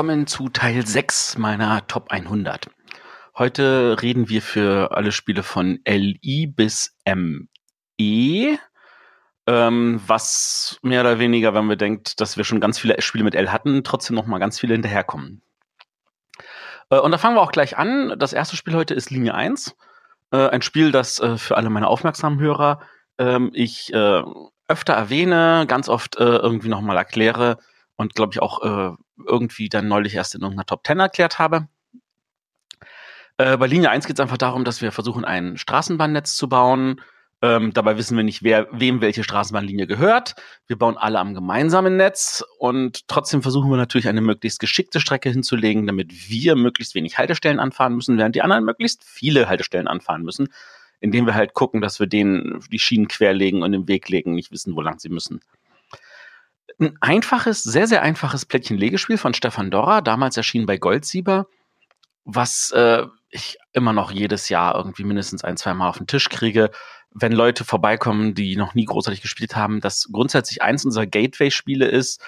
willkommen zu Teil 6 meiner Top 100. Heute reden wir für alle Spiele von LI bis ME, ähm, was mehr oder weniger, wenn man denkt, dass wir schon ganz viele Spiele mit L hatten, trotzdem noch mal ganz viele hinterherkommen. Äh, und da fangen wir auch gleich an. Das erste Spiel heute ist Linie 1. Äh, ein Spiel, das äh, für alle meine aufmerksamen Hörer ähm, ich äh, öfter erwähne, ganz oft äh, irgendwie noch mal erkläre und glaube ich auch äh, irgendwie dann neulich erst in irgendeiner Top 10 erklärt habe. Äh, bei Linie 1 geht es einfach darum, dass wir versuchen, ein Straßenbahnnetz zu bauen. Ähm, dabei wissen wir nicht, wer, wem welche Straßenbahnlinie gehört. Wir bauen alle am gemeinsamen Netz und trotzdem versuchen wir natürlich eine möglichst geschickte Strecke hinzulegen, damit wir möglichst wenig Haltestellen anfahren müssen, während die anderen möglichst viele Haltestellen anfahren müssen, indem wir halt gucken, dass wir denen die Schienen querlegen und im Weg legen, nicht wissen, wo lang sie müssen. Ein einfaches, sehr, sehr einfaches Plättchen-Legespiel von Stefan Dorra, damals erschienen bei Goldsieber, was äh, ich immer noch jedes Jahr irgendwie mindestens ein, zwei Mal auf den Tisch kriege, wenn Leute vorbeikommen, die noch nie großartig gespielt haben, das grundsätzlich eins unserer Gateway-Spiele ist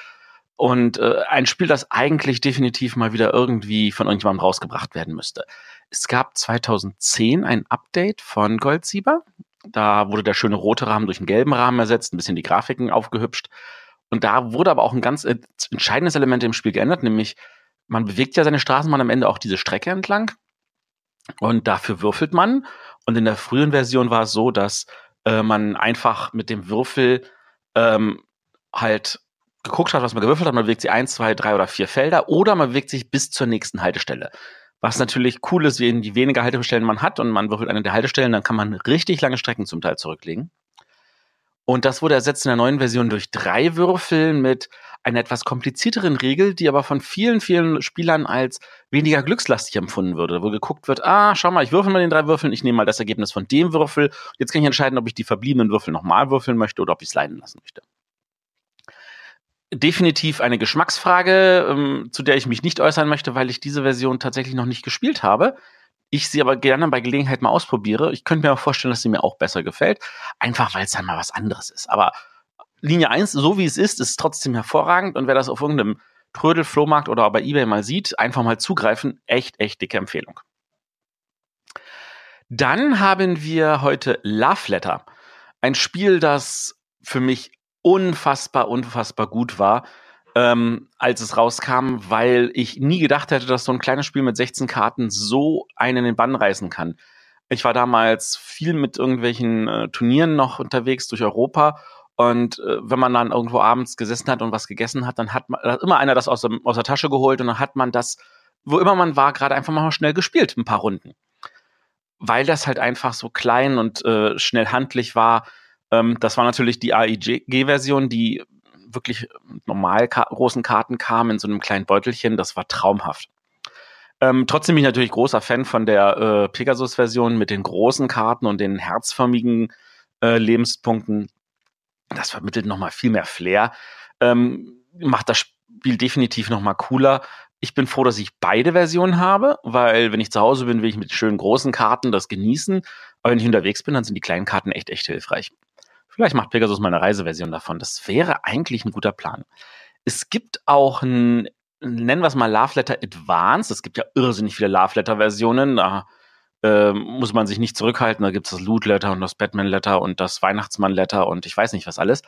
und äh, ein Spiel, das eigentlich definitiv mal wieder irgendwie von irgendjemandem rausgebracht werden müsste. Es gab 2010 ein Update von Goldsieber. Da wurde der schöne rote Rahmen durch einen gelben Rahmen ersetzt, ein bisschen die Grafiken aufgehübscht. Und da wurde aber auch ein ganz entscheidendes Element im Spiel geändert, nämlich man bewegt ja seine Straßenbahn am Ende auch diese Strecke entlang. Und dafür würfelt man. Und in der frühen Version war es so, dass äh, man einfach mit dem Würfel ähm, halt geguckt hat, was man gewürfelt hat. Man bewegt sich eins, zwei, drei oder vier Felder oder man bewegt sich bis zur nächsten Haltestelle. Was natürlich cool ist, je weniger Haltestellen man hat und man würfelt eine der Haltestellen, dann kann man richtig lange Strecken zum Teil zurücklegen. Und das wurde ersetzt in der neuen Version durch drei Würfel mit einer etwas komplizierteren Regel, die aber von vielen, vielen Spielern als weniger glückslastig empfunden würde, wo geguckt wird, ah, schau mal, ich würfel mal den drei Würfeln, ich nehme mal das Ergebnis von dem Würfel. Jetzt kann ich entscheiden, ob ich die verbliebenen Würfel nochmal würfeln möchte oder ob ich es leiden lassen möchte. Definitiv eine Geschmacksfrage, ähm, zu der ich mich nicht äußern möchte, weil ich diese Version tatsächlich noch nicht gespielt habe ich sie aber gerne bei Gelegenheit mal ausprobiere. Ich könnte mir auch vorstellen, dass sie mir auch besser gefällt. Einfach weil es dann mal was anderes ist. Aber Linie 1, so wie es ist, ist trotzdem hervorragend. Und wer das auf irgendeinem Trödel, Flohmarkt oder bei Ebay mal sieht, einfach mal zugreifen. Echt, echt dicke Empfehlung. Dann haben wir heute Love Letter. Ein Spiel, das für mich unfassbar, unfassbar gut war ähm, als es rauskam, weil ich nie gedacht hätte, dass so ein kleines Spiel mit 16 Karten so einen in den Bann reißen kann. Ich war damals viel mit irgendwelchen äh, Turnieren noch unterwegs durch Europa und äh, wenn man dann irgendwo abends gesessen hat und was gegessen hat, dann hat, man, hat immer einer das aus, dem, aus der Tasche geholt und dann hat man das, wo immer man war, gerade einfach mal schnell gespielt, ein paar Runden. Weil das halt einfach so klein und äh, schnell handlich war. Ähm, das war natürlich die AIG-Version, die wirklich normal ka großen Karten kamen in so einem kleinen Beutelchen. Das war traumhaft. Ähm, trotzdem bin ich natürlich großer Fan von der äh, Pegasus-Version mit den großen Karten und den herzförmigen äh, Lebenspunkten. Das vermittelt nochmal viel mehr Flair. Ähm, macht das Spiel definitiv nochmal cooler. Ich bin froh, dass ich beide Versionen habe, weil wenn ich zu Hause bin, will ich mit schönen großen Karten das genießen. Aber wenn ich unterwegs bin, dann sind die kleinen Karten echt, echt hilfreich. Vielleicht macht Pegasus mal eine Reiseversion davon. Das wäre eigentlich ein guter Plan. Es gibt auch ein, nennen wir es mal Love Letter Advanced. Es gibt ja irrsinnig viele Love Letter Versionen. Da äh, muss man sich nicht zurückhalten. Da gibt es das Loot Letter und das Batman Letter und das Weihnachtsmann Letter und ich weiß nicht was alles.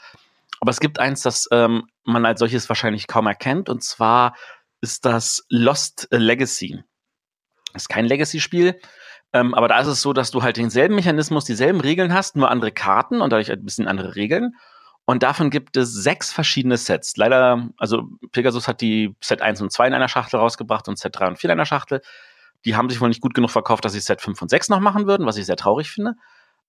Aber es gibt eins, das ähm, man als solches wahrscheinlich kaum erkennt. Und zwar ist das Lost Legacy. Das ist kein Legacy-Spiel, ähm, aber da ist es so, dass du halt denselben Mechanismus, dieselben Regeln hast, nur andere Karten und dadurch ein bisschen andere Regeln. Und davon gibt es sechs verschiedene Sets. Leider, also Pegasus hat die Set 1 und 2 in einer Schachtel rausgebracht und Set 3 und 4 in einer Schachtel. Die haben sich wohl nicht gut genug verkauft, dass sie Set 5 und 6 noch machen würden, was ich sehr traurig finde.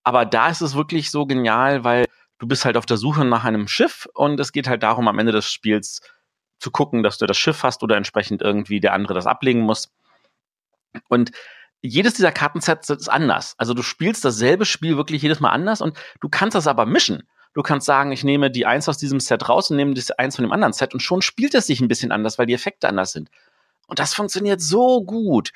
Aber da ist es wirklich so genial, weil du bist halt auf der Suche nach einem Schiff und es geht halt darum, am Ende des Spiels zu gucken, dass du das Schiff hast oder entsprechend irgendwie der andere das ablegen muss. Und jedes dieser Kartensets ist anders. Also du spielst dasselbe Spiel wirklich jedes Mal anders und du kannst das aber mischen. Du kannst sagen, ich nehme die eins aus diesem Set raus und nehme das eins von dem anderen Set und schon spielt es sich ein bisschen anders, weil die Effekte anders sind. Und das funktioniert so gut.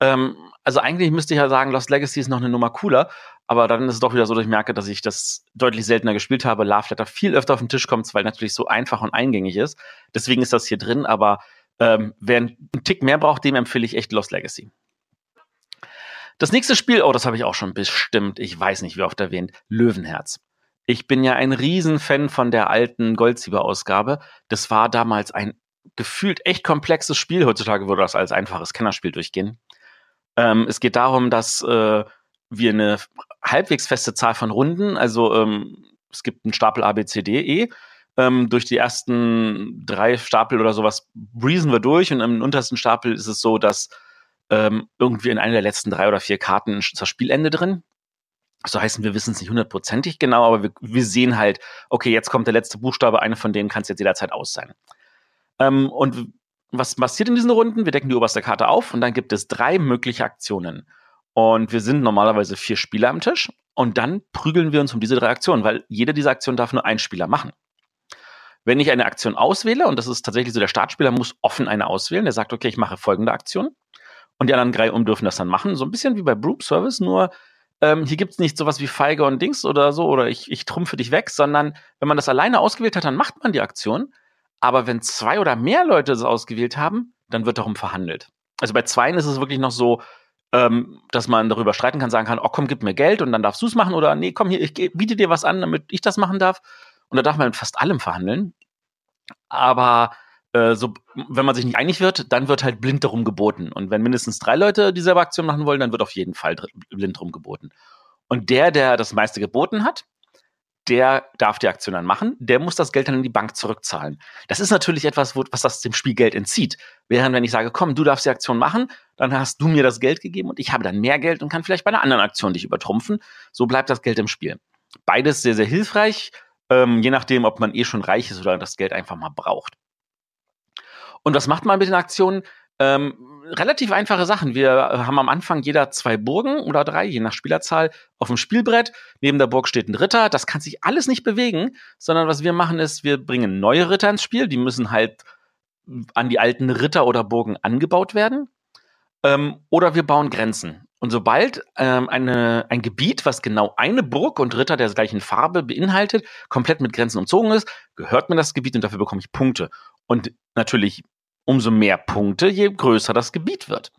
Ähm, also eigentlich müsste ich ja sagen, Lost Legacy ist noch eine Nummer cooler, aber dann ist es doch wieder so, dass ich merke, dass ich das deutlich seltener gespielt habe. Love Letter viel öfter auf den Tisch kommt, weil natürlich so einfach und eingängig ist. Deswegen ist das hier drin, aber Ähm, wer einen Tick mehr braucht, dem empfehle ich echt Lost Legacy. Das nächste Spiel, oh, das habe ich auch schon bestimmt, ich weiß nicht, wie oft erwähnt, Löwenherz. Ich bin ja ein Riesenfan von der alten Goldsieber-Ausgabe. Das war damals ein gefühlt echt komplexes Spiel. Heutzutage würde das als einfaches Kennerspiel durchgehen. Ähm, es geht darum, dass äh, wir eine halbwegs feste Zahl von Runden, also ähm, es gibt einen Stapel A, B, C, D, E. Ähm, durch die ersten drei Stapel oder sowas breezen wir durch und im untersten Stapel ist es so, dass ähm, irgendwie in einer der letzten drei oder vier Karten das Spielende drin. So heißen, wir wissen es nicht hundertprozentig genau, aber wir, wir sehen halt, okay, jetzt kommt der letzte Buchstabe, eine von denen kann es jetzt jederzeit aus sein. Ähm, und was passiert in diesen Runden? Wir decken die oberste Karte auf und dann gibt es drei mögliche Aktionen. Und wir sind normalerweise vier Spieler am Tisch und dann prügeln wir uns um diese drei Aktionen, weil jede dieser Aktionen darf nur ein Spieler machen. Wenn ich eine Aktion auswähle, und das ist tatsächlich so, der Startspieler muss offen eine auswählen, der sagt, okay, ich mache folgende Aktion. Und die anderen drei um dürfen das dann machen. So ein bisschen wie bei Broom Service, nur ähm, hier gibt es nicht sowas wie Feige und Dings oder so, oder ich, ich trumpfe dich weg, sondern wenn man das alleine ausgewählt hat, dann macht man die Aktion. Aber wenn zwei oder mehr Leute das ausgewählt haben, dann wird darum verhandelt. Also bei zweien ist es wirklich noch so, ähm, dass man darüber streiten kann, sagen kann, oh komm, gib mir Geld und dann darfst du es machen oder nee, komm hier, ich biete dir was an, damit ich das machen darf. Und da darf man mit fast allem verhandeln. Aber äh, so, wenn man sich nicht einig wird, dann wird halt blind darum geboten. Und wenn mindestens drei Leute dieselbe Aktion machen wollen, dann wird auf jeden Fall blind darum geboten. Und der, der das meiste geboten hat, der darf die Aktion dann machen, der muss das Geld dann in die Bank zurückzahlen. Das ist natürlich etwas, wo, was das dem Spiel Geld entzieht. Während wenn ich sage, komm, du darfst die Aktion machen, dann hast du mir das Geld gegeben und ich habe dann mehr Geld und kann vielleicht bei einer anderen Aktion dich übertrumpfen. So bleibt das Geld im Spiel. Beides sehr, sehr hilfreich, ähm, je nachdem, ob man eh schon reich ist oder das Geld einfach mal braucht. Und was macht man mit den Aktionen? Ähm, relativ einfache Sachen. Wir haben am Anfang jeder zwei Burgen oder drei, je nach Spielerzahl, auf dem Spielbrett. Neben der Burg steht ein Ritter. Das kann sich alles nicht bewegen, sondern was wir machen ist, wir bringen neue Ritter ins Spiel. Die müssen halt an die alten Ritter oder Burgen angebaut werden. Ähm, oder wir bauen Grenzen. Und sobald ähm, eine, ein Gebiet, was genau eine Burg und Ritter der gleichen Farbe beinhaltet, komplett mit Grenzen umzogen ist, gehört mir das Gebiet und dafür bekomme ich Punkte. Und natürlich umso mehr Punkte, je größer das Gebiet wird.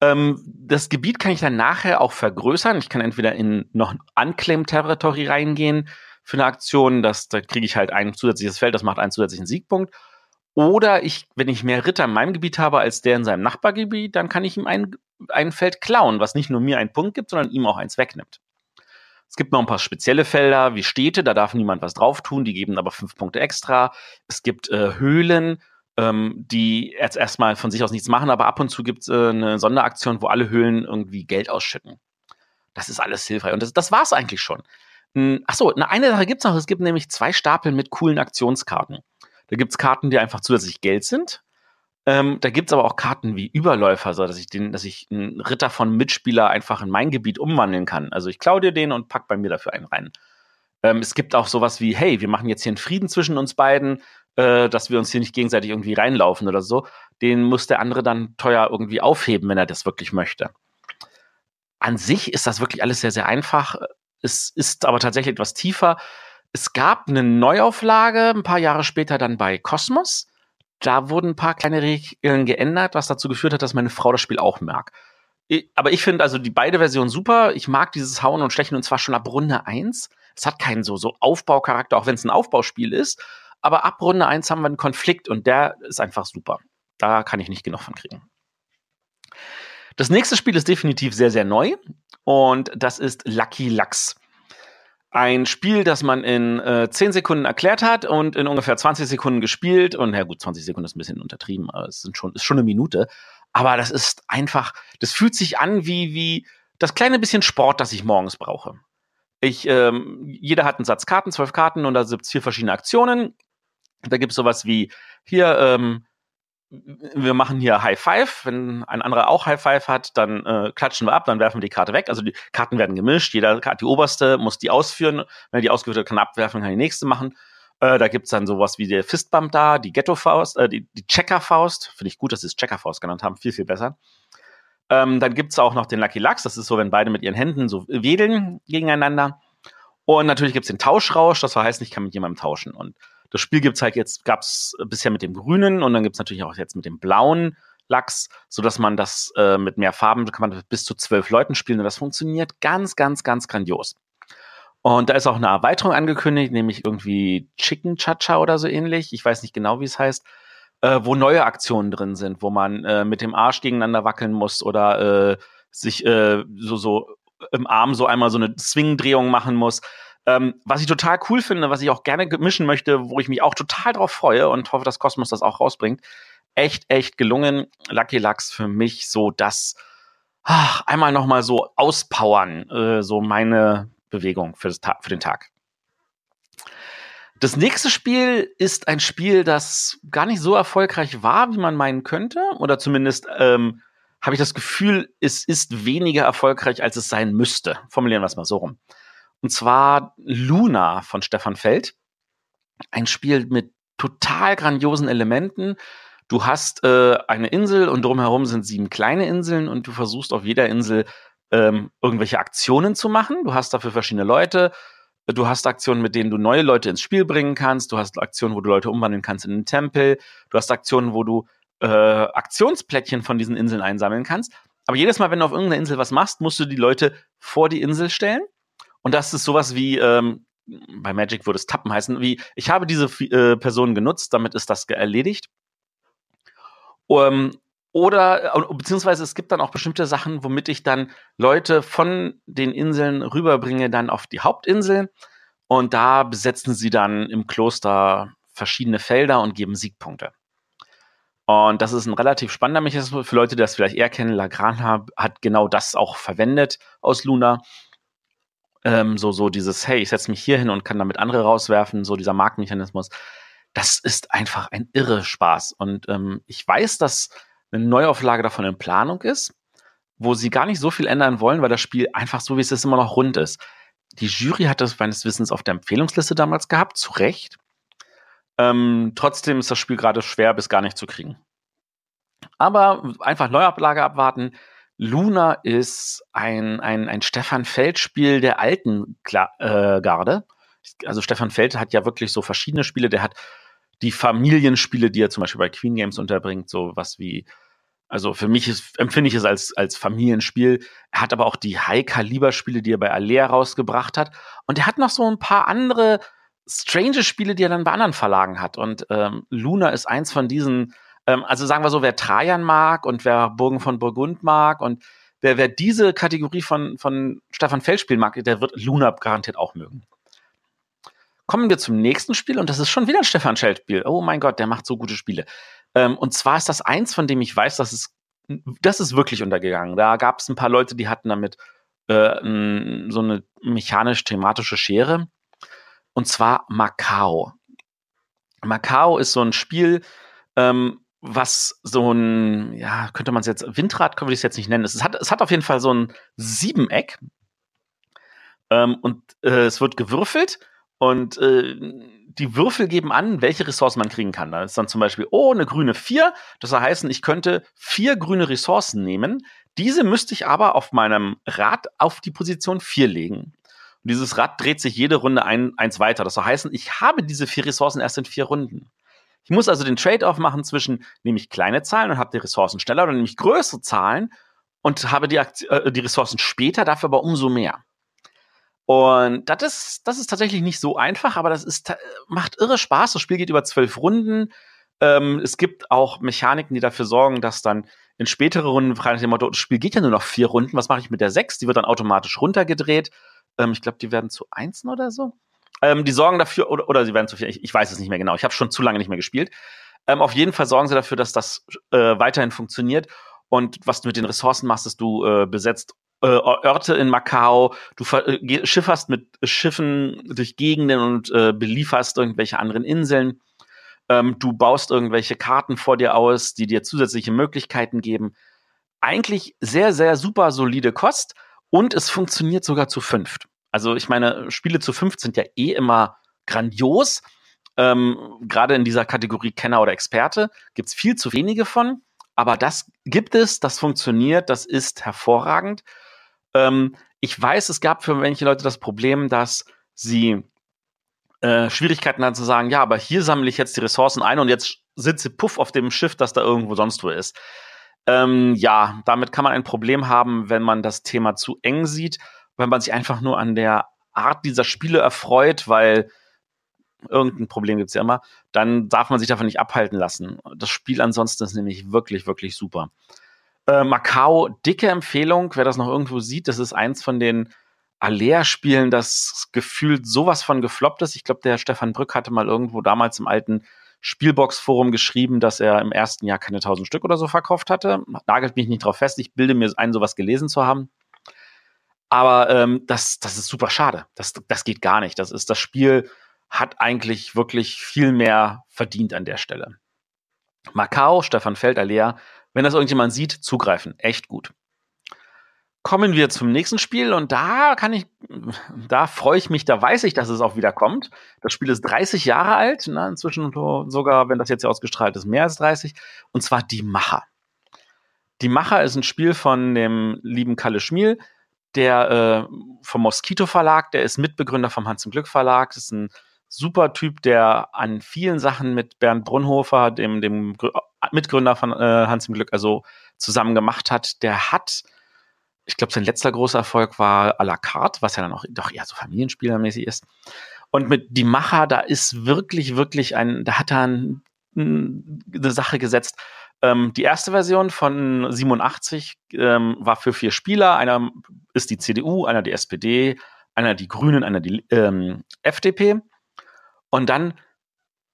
Ähm, das Gebiet kann ich dann nachher auch vergrößern. Ich kann entweder in noch Unclaim Territory reingehen für eine Aktion, das, da kriege ich halt ein zusätzliches Feld, das macht einen zusätzlichen Siegpunkt. Oder ich, wenn ich mehr Ritter in meinem Gebiet habe als der in seinem Nachbargebiet, dann kann ich ihm ein, ein Feld klauen, was nicht nur mir einen Punkt gibt, sondern ihm auch eins wegnimmt. Es gibt noch ein paar spezielle Felder wie Städte, da darf niemand was drauf tun, die geben aber fünf Punkte extra. Es gibt äh, Höhlen, ähm, die jetzt erstmal von sich aus nichts machen, aber ab und zu gibt es äh, eine Sonderaktion, wo alle Höhlen irgendwie Geld ausschütten. Das ist alles hilfreich. Und das, das war es eigentlich schon. Hm, Achso, eine Sache gibt es noch. Es gibt nämlich zwei Stapel mit coolen Aktionskarten. Da gibt es Karten, die einfach zusätzlich Geld sind. Ähm, da gibt es aber auch Karten wie Überläufer, so dass ich den, dass ich einen Ritter von Mitspieler einfach in mein Gebiet umwandeln kann. Also ich klaue dir den und pack bei mir dafür einen rein. Ähm, es gibt auch sowas wie, hey, wir machen jetzt hier einen Frieden zwischen uns beiden äh, dass wir uns hier nicht gegenseitig irgendwie reinlaufen oder so, den muss der andere dann teuer irgendwie aufheben, wenn er das wirklich möchte. An sich ist das wirklich alles sehr, sehr einfach. Es ist aber tatsächlich etwas tiefer. Es gab eine Neuauflage ein paar Jahre später dann bei Cosmos. Da wurden ein paar kleine Regeln geändert, was dazu geführt hat, dass meine Frau das Spiel auch mag. Aber ich finde also die beide Versionen super. Ich mag dieses Hauen und Stechen und zwar schon ab Runde 1. Es hat keinen so, so Aufbaucharakter, auch wenn es ein Aufbauspiel ist. Aber ab Runde 1 haben wir einen Konflikt und der ist einfach super. Da kann ich nicht genug von kriegen. Das nächste Spiel ist definitiv sehr, sehr neu und das ist Lucky Lux. Ein Spiel, das man in äh, 10 Sekunden erklärt hat und in ungefähr 20 Sekunden gespielt. Und ja gut, 20 Sekunden ist ein bisschen untertrieben, aber es sind schon, ist schon eine Minute. Aber das ist einfach, das fühlt sich an wie, wie das kleine bisschen Sport, das ich morgens brauche. Ich, ähm, jeder hat einen Satz Karten, zwölf Karten und da gibt es vier verschiedene Aktionen. Da gibt es sowas wie hier, ähm, wir machen hier High Five. Wenn ein anderer auch High Five hat, dann äh, klatschen wir ab, dann werfen wir die Karte weg. Also die Karten werden gemischt. Jeder die oberste muss die ausführen. Wenn er die ausgeführt hat, kann er abwerfen, kann die nächste machen. Äh, da gibt's dann sowas wie der Fistbump da, die Ghetto-Faust, äh, die, die Checker-Faust. Finde ich gut, dass sie es Checker-Faust genannt haben. Viel, viel besser. Ähm, dann gibt's auch noch den Lucky Lux. Das ist so, wenn beide mit ihren Händen so wedeln gegeneinander. Und natürlich gibt's den Tauschrausch. Das heißt, ich kann mit jemandem tauschen. Und Das Spiel gibt's halt jetzt, gab's bisher mit dem grünen und dann gibt's natürlich auch jetzt mit dem blauen Lachs, so dass man das äh, mit mehr Farben kann man bis zu zwölf Leuten spielen und das funktioniert ganz, ganz, ganz grandios. Und da ist auch eine Erweiterung angekündigt, nämlich irgendwie Chicken Chacha oder so ähnlich. Ich weiß nicht genau, wie es heißt, äh, wo neue Aktionen drin sind, wo man äh, mit dem Arsch gegeneinander wackeln muss oder äh, sich äh, so, so im Arm so einmal so eine Swing-Drehung machen muss. Ähm, was ich total cool finde, was ich auch gerne mischen möchte, wo ich mich auch total drauf freue und hoffe, dass Cosmos das auch rausbringt. Echt, echt gelungen. Lucky Lux für mich so das ach, einmal nochmal so auspowern, äh, so meine Bewegung für, für den Tag. Das nächste Spiel ist ein Spiel, das gar nicht so erfolgreich war, wie man meinen könnte. Oder zumindest ähm, habe ich das Gefühl, es ist weniger erfolgreich, als es sein müsste. Formulieren wir es mal so rum. Und zwar Luna von Stefan Feld. Ein Spiel mit total grandiosen Elementen. Du hast äh, eine Insel und drumherum sind sieben kleine Inseln und du versuchst auf jeder Insel ähm, irgendwelche Aktionen zu machen. Du hast dafür verschiedene Leute. Du hast Aktionen, mit denen du neue Leute ins Spiel bringen kannst. Du hast Aktionen, wo du Leute umwandeln kannst in einen Tempel. Du hast Aktionen, wo du äh, Aktionsplättchen von diesen Inseln einsammeln kannst. Aber jedes Mal, wenn du auf irgendeiner Insel was machst, musst du die Leute vor die Insel stellen. Und das ist sowas wie, ähm, bei Magic würde es Tappen heißen, wie, ich habe diese äh, Person genutzt, damit ist das erledigt. Um, oder, äh, beziehungsweise es gibt dann auch bestimmte Sachen, womit ich dann Leute von den Inseln rüberbringe, dann auf die Hauptinsel. Und da besetzen sie dann im Kloster verschiedene Felder und geben Siegpunkte. Und das ist ein relativ spannender Mechanismus für Leute, die das vielleicht eher kennen. Lagrana hat genau das auch verwendet aus Luna. Ähm, so, so dieses, hey, ich setze mich hier hin und kann damit andere rauswerfen, so dieser Marktmechanismus. Das ist einfach ein irre Spaß. Und ähm, ich weiß, dass eine Neuauflage davon in Planung ist, wo sie gar nicht so viel ändern wollen, weil das Spiel einfach so, wie es ist, immer noch rund ist. Die Jury hat das meines Wissens auf der Empfehlungsliste damals gehabt, zu Recht. Ähm, trotzdem ist das Spiel gerade schwer bis gar nicht zu kriegen. Aber einfach Neuablage abwarten. Luna ist ein, ein, ein Stefan Feld-Spiel der alten Kla äh, Garde. Also Stefan Feld hat ja wirklich so verschiedene Spiele. Der hat die Familienspiele, die er zum Beispiel bei Queen Games unterbringt, so was wie, also für mich ist, empfinde ich es als, als Familienspiel. Er hat aber auch die High-Kaliber-Spiele, die er bei Alea rausgebracht hat. Und er hat noch so ein paar andere strange Spiele, die er dann bei anderen Verlagen hat. Und ähm, Luna ist eins von diesen, ähm, also sagen wir so, wer Trajan mag und wer Burgen von Burgund mag und wer, wer diese Kategorie von, von Stefan Feld spielen mag, der wird Luna garantiert auch mögen. Kommen wir zum nächsten Spiel und das ist schon wieder ein Stefan Feld-Spiel. Oh mein Gott, der macht so gute Spiele. Ähm, und zwar ist das eins, von dem ich weiß, dass es, das ist wirklich untergegangen. Da gab es ein paar Leute, die hatten damit äh, so eine mechanisch-thematische Schere und zwar Macau. Macau ist so ein Spiel, ähm, was so ein, ja, könnte man es jetzt, Windrad können wir es jetzt nicht nennen. Es hat, es hat auf jeden Fall so ein Siebeneck. Ähm, und äh, es wird gewürfelt und äh, die Würfel geben an, welche Ressourcen man kriegen kann. Da ist dann zum Beispiel, oh, eine grüne 4. Das soll heißen, ich könnte vier grüne Ressourcen nehmen. Diese müsste ich aber auf meinem Rad auf die Position 4 legen. Und dieses Rad dreht sich jede Runde ein, eins weiter. Das soll heißen, ich habe diese vier Ressourcen erst in vier Runden. Ich muss also den Trade-off machen zwischen, nehme ich kleine Zahlen und habe die Ressourcen schneller oder nehme ich größere Zahlen und habe die, äh, die Ressourcen später, dafür aber umso mehr. Und das ist, das ist tatsächlich nicht so einfach, aber das ist, macht irre Spaß. Das Spiel geht über zwölf Runden. Ähm, es gibt auch Mechaniken, die dafür sorgen, dass dann in spätere Runden, frei nach dem Motto, das Spiel geht ja nur noch vier Runden, was mache ich mit der sechs? Die wird dann automatisch runtergedreht. Ähm, ich glaube, die werden zu Einsen oder so. Ähm, die sorgen dafür, oder, oder sie werden zu viel, ich, ich weiß es nicht mehr genau. Ich habe schon zu lange nicht mehr gespielt. Ähm, auf jeden Fall sorgen sie dafür, dass das äh, weiterhin funktioniert. Und was du mit den Ressourcen machst, ist, du äh, besetzt äh, Orte in Macau, du äh, schifferst mit Schiffen durch Gegenden und äh, belieferst irgendwelche anderen Inseln. Ähm, du baust irgendwelche Karten vor dir aus, die dir zusätzliche Möglichkeiten geben. Eigentlich sehr, sehr super solide Kost und es funktioniert sogar zu fünft. Also ich meine, Spiele zu fünft sind ja eh immer grandios. Ähm, Gerade in dieser Kategorie Kenner oder Experte gibt's viel zu wenige von. Aber das gibt es, das funktioniert, das ist hervorragend. Ähm, ich weiß, es gab für manche Leute das Problem, dass sie äh, Schwierigkeiten hat zu sagen, ja, aber hier sammle ich jetzt die Ressourcen ein und jetzt sitze puff auf dem Schiff, das da irgendwo sonst wo ist. Ähm, ja, damit kann man ein Problem haben, wenn man das Thema zu eng sieht, wenn man sich einfach nur an der Art dieser Spiele erfreut, weil irgendein Problem gibt's ja immer, dann darf man sich davon nicht abhalten lassen. Das Spiel ansonsten ist nämlich wirklich, wirklich super. Äh, Macau, dicke Empfehlung, wer das noch irgendwo sieht, das ist eins von den Alea-Spielen, das gefühlt sowas von gefloppt ist. Ich glaube, der Stefan Brück hatte mal irgendwo damals im alten Spielbox-Forum geschrieben, dass er im ersten Jahr keine 1000 Stück oder so verkauft hatte. Nagelt mich nicht drauf fest. Ich bilde mir ein, sowas gelesen zu haben. Aber ähm, das, das ist super schade. Das, das geht gar nicht. Das ist das Spiel hat eigentlich wirklich viel mehr verdient an der Stelle. Macau, Stefan Feld, Alea, wenn das irgendjemand sieht, zugreifen. Echt gut. Kommen wir zum nächsten Spiel und da kann ich, da freue ich mich, da weiß ich, dass es auch wieder kommt. Das Spiel ist 30 Jahre alt, ne, inzwischen sogar, wenn das jetzt hier ausgestrahlt ist, mehr als 30. Und zwar Die Macher. Die Macher ist ein Spiel von dem lieben Kalle Schmiel, der äh, vom Mosquito Verlag, der ist Mitbegründer vom Hans im Glück Verlag, das ist ein super Typ, der an vielen Sachen mit Bernd Brunhofer, dem, dem Mitgründer von äh, Hans im Glück, also zusammen gemacht hat. Der hat ich glaube, sein letzter großer Erfolg war à la carte, was ja dann auch doch eher so familienspielermäßig ist. Und mit Die Macher, da ist wirklich, wirklich ein, da hat er ein, eine Sache gesetzt. Ähm, die erste Version von 87 ähm, war für vier Spieler. Einer ist die CDU, einer die SPD, einer die Grünen, einer die ähm, FDP. Und dann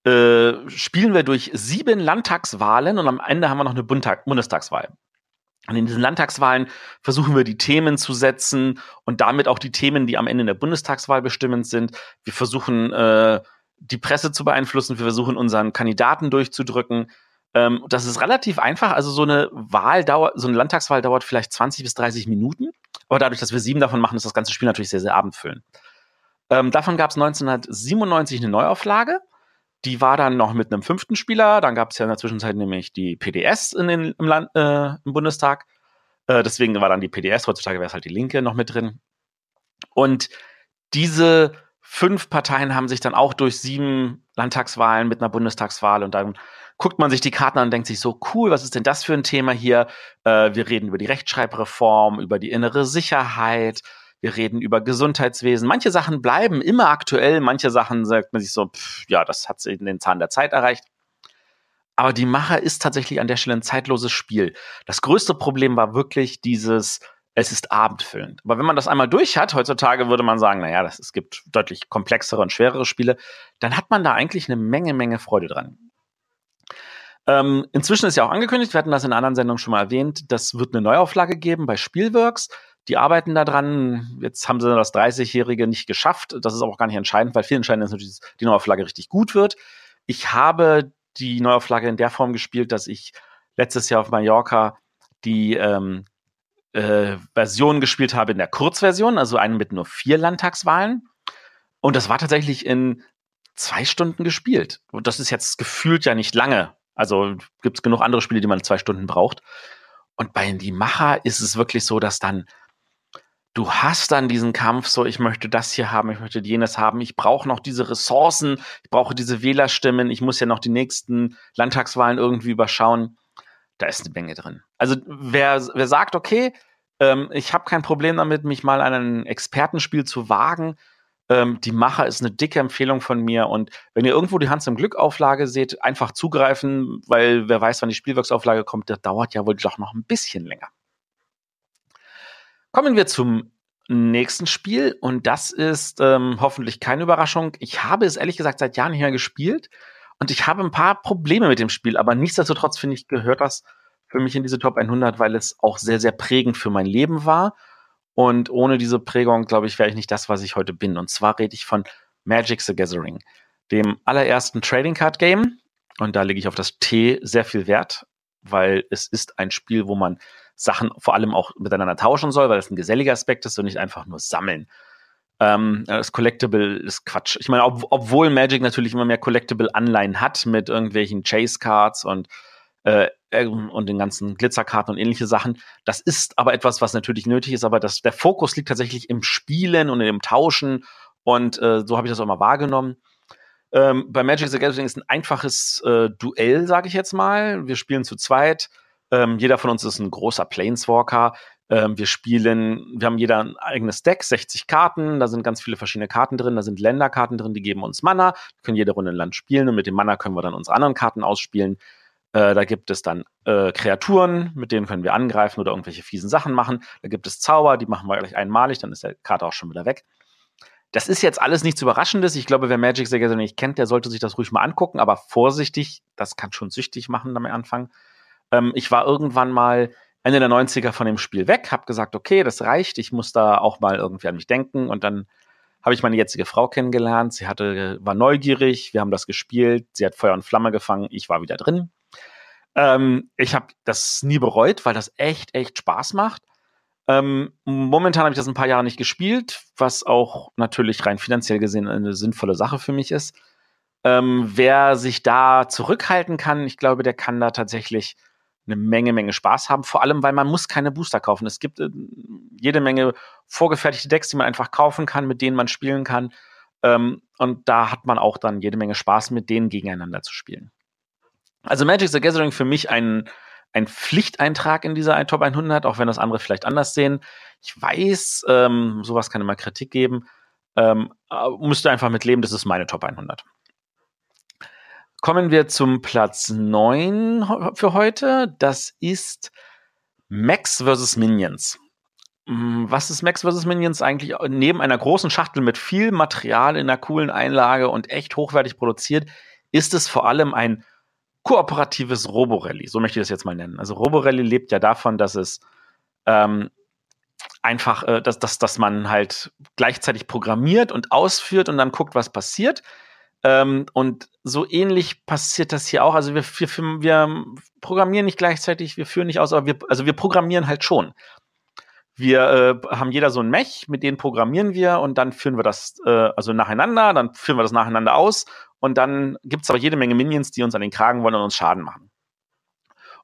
äh, spielen wir durch sieben Landtagswahlen und am Ende haben wir noch eine Bundtag Bundestagswahl. Und in diesen Landtagswahlen versuchen wir die Themen zu setzen und damit auch die Themen, die am Ende in der Bundestagswahl bestimmend sind. Wir versuchen äh, die Presse zu beeinflussen, wir versuchen unseren Kandidaten durchzudrücken. Ähm, das ist relativ einfach. Also so eine Wahl dauert, so eine Landtagswahl dauert vielleicht 20 bis 30 Minuten. Aber dadurch, dass wir sieben davon machen, ist das ganze Spiel natürlich sehr, sehr abendfüllend. Ähm, davon gab es 1997 eine Neuauflage. Die war dann noch mit einem fünften Spieler. Dann gab es ja in der Zwischenzeit nämlich die PDS in den, im, Land, äh, im Bundestag. Äh, deswegen war dann die PDS, heutzutage wäre es halt die Linke noch mit drin. Und diese fünf Parteien haben sich dann auch durch sieben Landtagswahlen mit einer Bundestagswahl und dann guckt man sich die Karten an und denkt sich so, cool, was ist denn das für ein Thema hier? Äh, wir reden über die Rechtschreibreform, über die innere Sicherheit, wir reden über Gesundheitswesen. Manche Sachen bleiben immer aktuell, manche Sachen sagt man sich so, pff, ja, das hat in den Zahn der Zeit erreicht. Aber die Macher ist tatsächlich an der Stelle ein zeitloses Spiel. Das größte Problem war wirklich dieses, es ist abendfüllend. Aber wenn man das einmal durch hat, heutzutage würde man sagen, naja, das, es gibt deutlich komplexere und schwerere Spiele, dann hat man da eigentlich eine Menge, Menge Freude dran. Ähm, inzwischen ist ja auch angekündigt, wir hatten das in einer anderen Sendung schon mal erwähnt, das wird eine Neuauflage geben bei Spielworks. Die arbeiten da dran. Jetzt haben sie das 30-Jährige nicht geschafft. Das ist aber auch gar nicht entscheidend, weil viel entscheidend ist natürlich, dass die Neuauflage richtig gut wird. Ich habe die Neuauflage in der Form gespielt, dass ich letztes Jahr auf Mallorca die ähm, äh, Version gespielt habe in der Kurzversion, also einen mit nur vier Landtagswahlen. Und das war tatsächlich in zwei Stunden gespielt. Und das ist jetzt gefühlt ja nicht lange. Also gibt es genug andere Spiele, die man zwei Stunden braucht. Und bei Die Macher ist es wirklich so, dass dann du hast dann diesen Kampf, so ich möchte das hier haben, ich möchte jenes haben, ich brauche noch diese Ressourcen, ich brauche diese Wählerstimmen, ich muss ja noch die nächsten Landtagswahlen irgendwie überschauen. Da ist eine Menge drin. Also wer, wer sagt, okay, ähm, ich habe kein Problem damit, mich mal an ein Expertenspiel zu wagen, ähm, die Macher ist eine dicke Empfehlung von mir. Und wenn ihr irgendwo die Hans im Glück Auflage seht, einfach zugreifen, weil wer weiß, wann die Spielwerksauflage kommt, das dauert ja wohl doch noch ein bisschen länger. Kommen wir zum nächsten Spiel und das ist ähm, hoffentlich keine Überraschung. Ich habe es ehrlich gesagt seit Jahren nicht mehr gespielt und ich habe ein paar Probleme mit dem Spiel, aber nichtsdestotrotz finde ich, gehört das für mich in diese Top 100, weil es auch sehr, sehr prägend für mein Leben war. Und ohne diese Prägung, glaube ich, wäre ich nicht das, was ich heute bin. Und zwar rede ich von Magic the Gathering, dem allerersten Trading Card Game. Und da lege ich auf das T sehr viel Wert, weil es ist ein Spiel, wo man Sachen vor allem auch miteinander tauschen soll, weil das ein geselliger Aspekt ist und nicht einfach nur sammeln. Ähm, das Collectible ist Quatsch. Ich meine, ob, obwohl Magic natürlich immer mehr Collectible-Anleihen hat mit irgendwelchen Chase-Cards und, äh, und den ganzen Glitzerkarten und ähnliche Sachen, das ist aber etwas, was natürlich nötig ist, aber das, der Fokus liegt tatsächlich im Spielen und im Tauschen und äh, so habe ich das auch mal wahrgenommen. Ähm, bei Magic the Gathering ist ein einfaches äh, Duell, sage ich jetzt mal. Wir spielen zu zweit. Ähm, jeder von uns ist ein großer Planeswalker. Ähm, wir spielen, wir haben jeder ein eigenes Deck, 60 Karten, da sind ganz viele verschiedene Karten drin, da sind Länderkarten drin, die geben uns Mana, wir können jede Runde ein Land spielen und mit dem Mana können wir dann unsere anderen Karten ausspielen. Äh, da gibt es dann äh, Kreaturen, mit denen können wir angreifen oder irgendwelche fiesen Sachen machen. Da gibt es Zauber, die machen wir gleich einmalig, dann ist der Karte auch schon wieder weg. Das ist jetzt alles nichts Überraschendes. Ich glaube, wer Magic sehr gerne nicht kennt, der sollte sich das ruhig mal angucken, aber vorsichtig, das kann schon süchtig machen am Anfang. Ähm, ich war irgendwann mal Ende der 90er von dem Spiel weg, habe gesagt, okay, das reicht, ich muss da auch mal irgendwie an mich denken und dann habe ich meine jetzige Frau kennengelernt. Sie hatte, war neugierig, wir haben das gespielt, sie hat Feuer und Flamme gefangen, ich war wieder drin. Ähm, ich habe das nie bereut, weil das echt, echt Spaß macht. Ähm, momentan habe ich das ein paar Jahre nicht gespielt, was auch natürlich rein finanziell gesehen eine sinnvolle Sache für mich ist. Ähm, wer sich da zurückhalten kann, ich glaube, der kann da tatsächlich eine Menge, Menge Spaß haben. Vor allem, weil man muss keine Booster kaufen. Es gibt äh, jede Menge vorgefertigte Decks, die man einfach kaufen kann, mit denen man spielen kann. Ähm, und da hat man auch dann jede Menge Spaß, mit denen gegeneinander zu spielen. Also Magic the Gathering für mich ein, ein Pflichteintrag in dieser Top 100, auch wenn das andere vielleicht anders sehen. Ich weiß, ähm, sowas kann immer Kritik geben. Ähm, müsste einfach mit leben, das ist meine Top 100. Kommen wir zum Platz 9 für heute. Das ist Max vs. Minions. Mm, was ist Max vs. Minions eigentlich? Neben einer großen Schachtel mit viel Material in einer coolen Einlage und echt hochwertig produziert, ist es vor allem ein kooperatives Roborally, so möchte ich das jetzt mal nennen. Also Roborally lebt ja davon, dass es ähm, einfach, äh, dass, dass, dass man halt gleichzeitig programmiert und ausführt und dann guckt, was passiert. Ähm, und so ähnlich passiert das hier auch. Also wir, wir, wir programmieren nicht gleichzeitig, wir führen nicht aus, aber wir, also wir programmieren halt schon. Wir äh, haben jeder so ein Mech, mit denen programmieren wir und dann führen wir das äh, also nacheinander, dann führen wir das nacheinander aus und dann gibt es aber jede Menge Minions, die uns an den Kragen wollen und uns Schaden machen.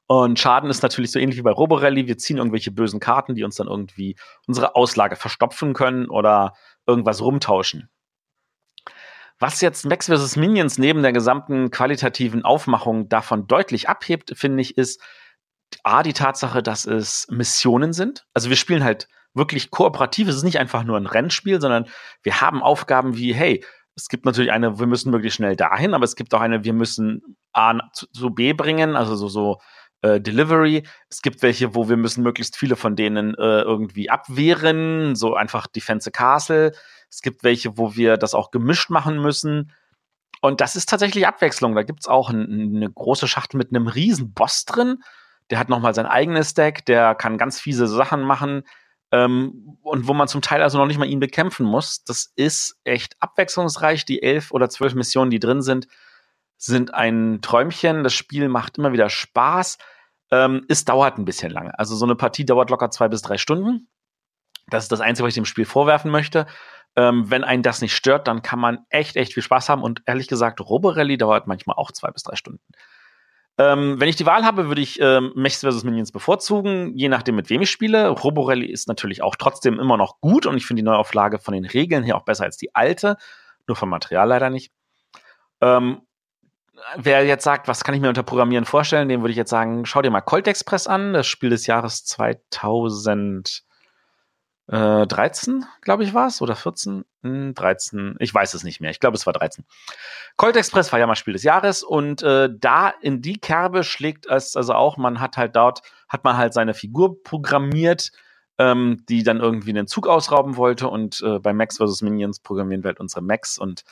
Und Schaden ist natürlich so ähnlich wie bei Roborally. Wir ziehen irgendwelche bösen Karten, die uns dann irgendwie unsere Auslage verstopfen können oder irgendwas rumtauschen. Was jetzt Max vs. Minions neben der gesamten qualitativen Aufmachung davon deutlich abhebt, finde ich, ist A, die Tatsache, dass es Missionen sind. Also wir spielen halt wirklich kooperativ. Es ist nicht einfach nur ein Rennspiel, sondern wir haben Aufgaben wie, hey, es gibt natürlich eine, wir müssen möglichst schnell dahin, aber es gibt auch eine, wir müssen A zu, zu B bringen, also so, so äh, Delivery. Es gibt welche, wo wir müssen möglichst viele von denen äh, irgendwie abwehren, so einfach Defense Castle. Es gibt welche, wo wir das auch gemischt machen müssen. Und das ist tatsächlich Abwechslung. Da gibt's auch ein, eine große Schachtel mit einem riesen Boss drin. Der hat nochmal sein eigenes Deck, der kann ganz fiese Sachen machen. Ähm, und wo man zum Teil also noch nicht mal ihn bekämpfen muss. Das ist echt abwechslungsreich. Die elf oder zwölf Missionen, die drin sind, sind ein Träumchen. Das Spiel macht immer wieder Spaß. Ähm, es dauert ein bisschen lange. Also so eine Partie dauert locker zwei bis drei Stunden. Das ist das Einzige, was ich dem Spiel vorwerfen möchte. Ähm, wenn einen das nicht stört, dann kann man echt, echt viel Spaß haben. Und ehrlich gesagt, Roborally dauert manchmal auch zwei bis drei Stunden. Ähm, wenn ich die Wahl habe, würde ich ähm, Mechs vs. Minions bevorzugen, je nachdem, mit wem ich spiele. Roborally ist natürlich auch trotzdem immer noch gut und ich finde die Neuauflage von den Regeln her auch besser als die alte. Nur vom Material leider nicht. Ähm, wer jetzt sagt, was kann ich mir unter Programmieren vorstellen, dem würde ich jetzt sagen, schau dir mal Colt Express an, das Spiel des Jahres 2000 äh, 13, glaube ich, war es, oder 14? Hm, 13, ich weiß es nicht mehr. Ich glaube, es war 13. Colt Express war ja mal Spiel des Jahres und äh, da in die Kerbe schlägt es also auch, man hat halt dort, hat man halt seine Figur programmiert, ähm, die dann irgendwie einen Zug ausrauben wollte und äh, bei Max vs. Minions programmieren wir halt unsere Max und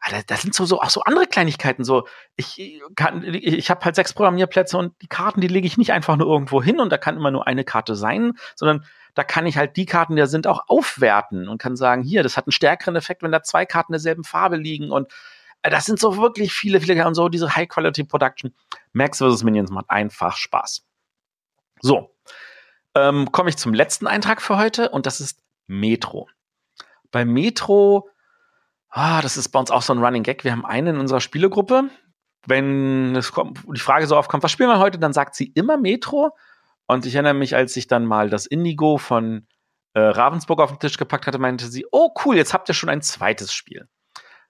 ah, das sind so, so auch so andere Kleinigkeiten. So, ich kann, ich habe halt sechs Programmierplätze und die Karten, die lege ich nicht einfach nur irgendwo hin und da kann immer nur eine Karte sein, sondern da kann ich halt die Karten, die da sind, auch aufwerten und kann sagen, hier, das hat einen stärkeren Effekt, wenn da zwei Karten derselben Farbe liegen und äh, das sind so wirklich viele, viele und so diese High-Quality-Production. Max vs. Minions macht einfach Spaß. So, ähm, komme ich zum letzten Eintrag für heute und das ist Metro. Bei Metro, ah, das ist bei uns auch so ein Running Gag. Wir haben einen in unserer Spielegruppe. Wenn kommt, die Frage so aufkommt, was spielen wir heute, dann sagt sie immer Metro. Und ich erinnere mich, als ich dann mal das Indigo von äh, Ravensburg auf den Tisch gepackt hatte, meinte sie, oh cool, jetzt habt ihr schon ein zweites Spiel.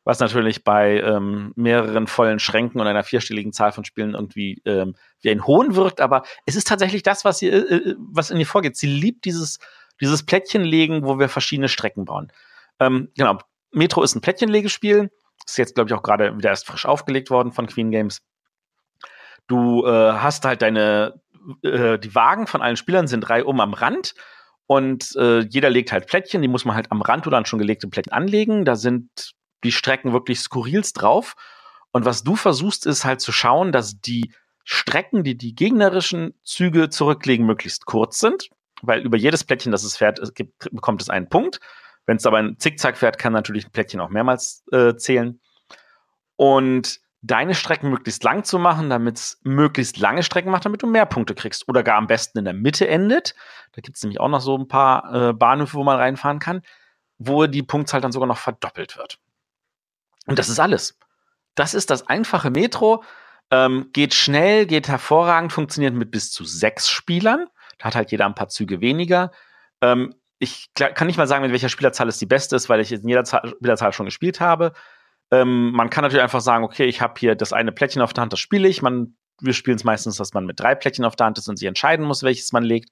was natürlich bei ähm, mehreren vollen Schränken und einer vierstelligen Zahl von Spielen irgendwie ähm, wie ein Hohn wirkt. Aber es ist tatsächlich das, was, ihr, äh, äh, was in ihr vorgeht. Sie liebt dieses, dieses Plättchenlegen, wo wir verschiedene Strecken bauen. Ähm, genau, Metro ist ein Plättchenlegespiel. Ist jetzt, glaube ich, auch gerade wieder erst frisch aufgelegt worden von Queen Games. Du äh, hast halt deine, äh, die Wagen von allen Spielern sind drei um am Rand und äh, jeder legt halt Plättchen, die muss man halt am Rand oder an schon gelegte Plättchen anlegen. Da sind die Strecken wirklich skurrilst drauf. Und was du versuchst, ist halt zu schauen, dass die Strecken, die die gegnerischen Züge zurücklegen, möglichst kurz sind. Weil über jedes Plättchen, das es fährt, es gibt, bekommt es einen Punkt. Wenn es aber ein Zickzack fährt, kann natürlich ein Plättchen auch mehrmals äh, zählen. Und deine Strecken möglichst lang zu machen, damit es möglichst lange Strecken macht, damit du mehr Punkte kriegst. Oder gar am besten in der Mitte endet. Da gibt es nämlich auch noch so ein paar äh, Bahnhöfe, wo man reinfahren kann, wo die Punktzahl dann sogar noch verdoppelt wird. Und das ist alles. Das ist das einfache Metro. Ähm, geht schnell, geht hervorragend, funktioniert mit bis zu sechs Spielern. Da hat halt jeder ein paar Züge weniger. Ähm, ich kann nicht mal sagen, mit welcher Spielerzahl es die beste ist, weil ich in jeder Zahl, Spielerzahl schon gespielt habe. Ähm, man kann natürlich einfach sagen, okay, ich habe hier das eine Plättchen auf der Hand, das spiele ich. Man, wir spielen es meistens, dass man mit drei Plättchen auf der Hand ist und sich entscheiden muss, welches man legt.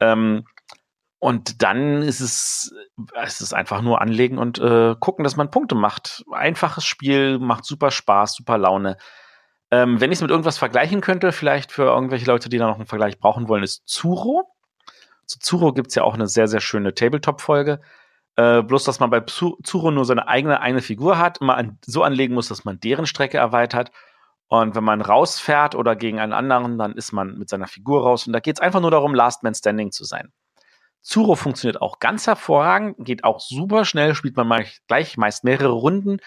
Ähm, und dann ist es, es ist einfach nur anlegen und äh, gucken, dass man Punkte macht. Einfaches Spiel, macht super Spaß, super Laune. Ähm, wenn ich es mit irgendwas vergleichen könnte, vielleicht für irgendwelche Leute, die da noch einen Vergleich brauchen wollen, ist Zuro. Zu Zuro gibt es ja auch eine sehr, sehr schöne Tabletop-Folge. Äh, bloß, dass man bei Zuro nur seine eigene eine Figur hat, immer an, so anlegen muss, dass man deren Strecke erweitert. Und wenn man rausfährt oder gegen einen anderen, dann ist man mit seiner Figur raus. Und da geht es einfach nur darum, Last Man Standing zu sein. Zuro funktioniert auch ganz hervorragend, geht auch super schnell, spielt man gleich meist mehrere Runden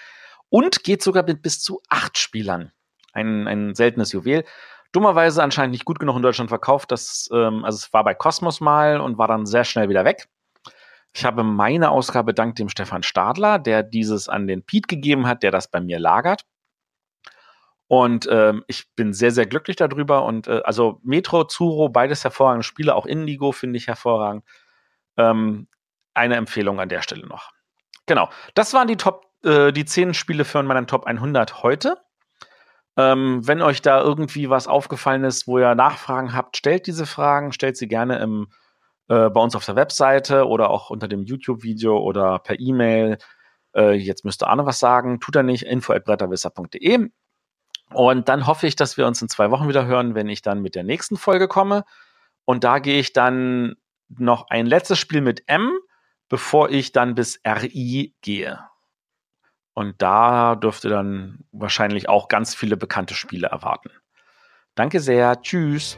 und geht sogar mit bis zu acht Spielern. Ein, ein seltenes Juwel. Dummerweise anscheinend nicht gut genug in Deutschland verkauft. Das, ähm, also es war bei Cosmos mal und war dann sehr schnell wieder weg. Ich habe meine Ausgabe dank dem Stefan Stadler, der dieses an den Pete gegeben hat, der das bei mir lagert. Und ähm, ich bin sehr, sehr glücklich darüber. Und äh, also Metro, Zuro, beides hervorragende Spiele, auch Indigo finde ich hervorragend. Ähm, eine Empfehlung an der Stelle noch. Genau, das waren die Top, äh, die zehn Spiele für meinen Top 100 heute. Ähm, wenn euch da irgendwie was aufgefallen ist, wo ihr Nachfragen habt, stellt diese Fragen, stellt sie gerne im äh, bei uns auf der Webseite oder auch unter dem YouTube-Video oder per E-Mail. Äh, jetzt müsste Arne was sagen. Tut er nicht. info.bretterwisser.de. Und dann hoffe ich, dass wir uns in zwei Wochen wieder hören, wenn ich dann mit der nächsten Folge komme. Und da gehe ich dann noch ein letztes Spiel mit M, bevor ich dann bis RI gehe. Und da dürfte dann wahrscheinlich auch ganz viele bekannte Spiele erwarten. Danke sehr. Tschüss.